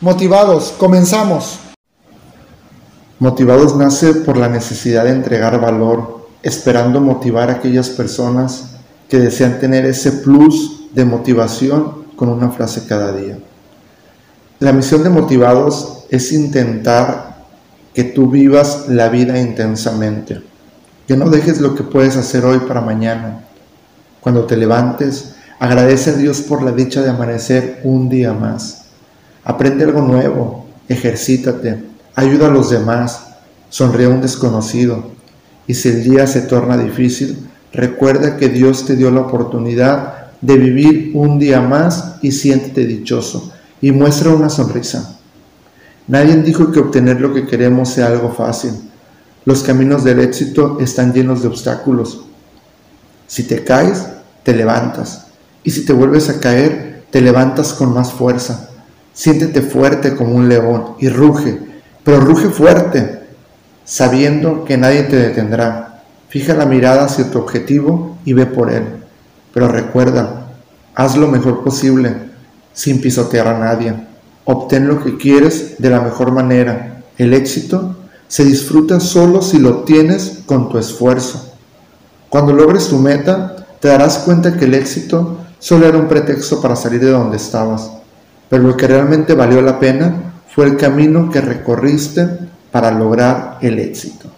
Motivados, comenzamos. Motivados nace por la necesidad de entregar valor, esperando motivar a aquellas personas que desean tener ese plus de motivación con una frase cada día. La misión de Motivados es intentar que tú vivas la vida intensamente, que no dejes lo que puedes hacer hoy para mañana. Cuando te levantes, agradece a Dios por la dicha de amanecer un día más Aprende algo nuevo, ejercítate, ayuda a los demás, sonríe a un desconocido. Y si el día se torna difícil, recuerda que Dios te dio la oportunidad de vivir un día más y siéntete dichoso y muestra una sonrisa. Nadie dijo que obtener lo que queremos sea algo fácil. Los caminos del éxito están llenos de obstáculos. Si te caes, te levantas. Y si te vuelves a caer, te levantas con más fuerza. Siéntete fuerte como un león y ruge, pero ruge fuerte, sabiendo que nadie te detendrá. Fija la mirada hacia tu objetivo y ve por él. Pero recuerda, haz lo mejor posible, sin pisotear a nadie. Obtén lo que quieres de la mejor manera. El éxito se disfruta solo si lo obtienes con tu esfuerzo. Cuando logres tu meta, te darás cuenta que el éxito solo era un pretexto para salir de donde estabas pero lo que realmente valió la pena fue el camino que recorriste para lograr el éxito.